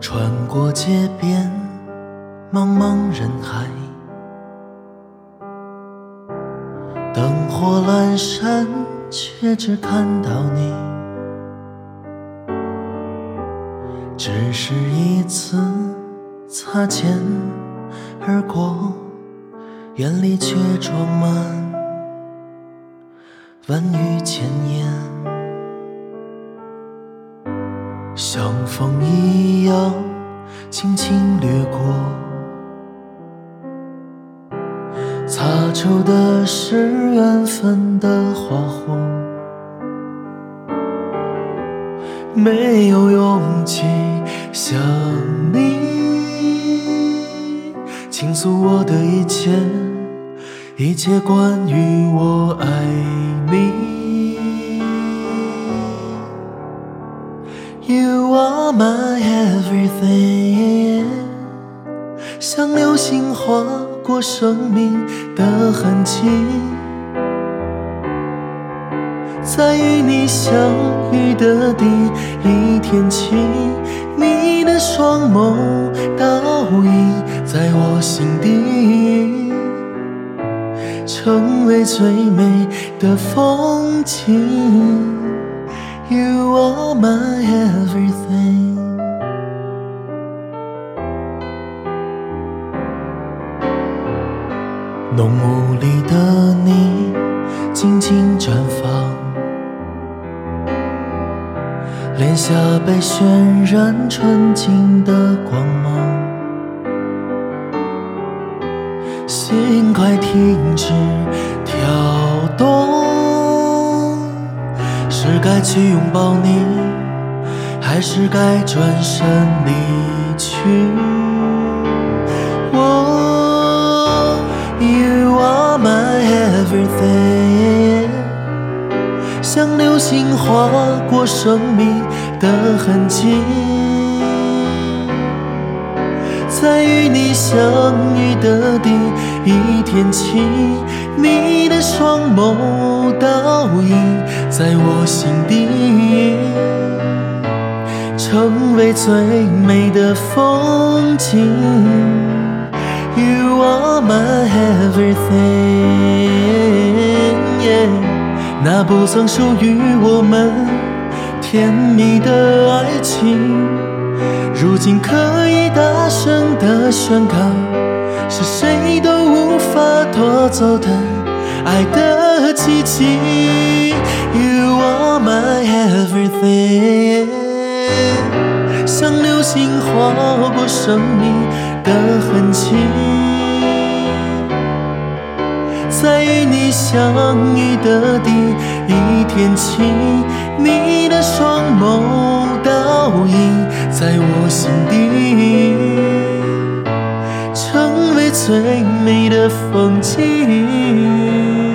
穿过街边，茫茫人海，灯火阑珊，却只看到你。只是一次擦肩而过，眼里却装满万语千言。像风一样轻轻掠过，擦出的是缘分的花火。没有勇气向你倾诉我的一切，一切关于我爱你。You are my everything，像流星划过生命的痕迹，在与你相遇的第一天起，你的双眸倒映在我心底，成为最美的风景。You are my everything。浓雾里的你，静静绽放，脸颊被渲染纯净的光芒，心快停止该去拥抱你，还是该转身离去？我，You are my everything，像流星划过生命的痕迹，在与你相遇的第一天起，你的双眸倒映在我心底，成为最美的风景。You are my everything，那不曾属于我们甜蜜的爱情，如今可以大声地宣告，是谁都无法夺走的爱的奇迹。You are my everything，像流星划过生命的痕迹，在与你相遇的第一天起，你的双眸在我心底，成为最美的风景。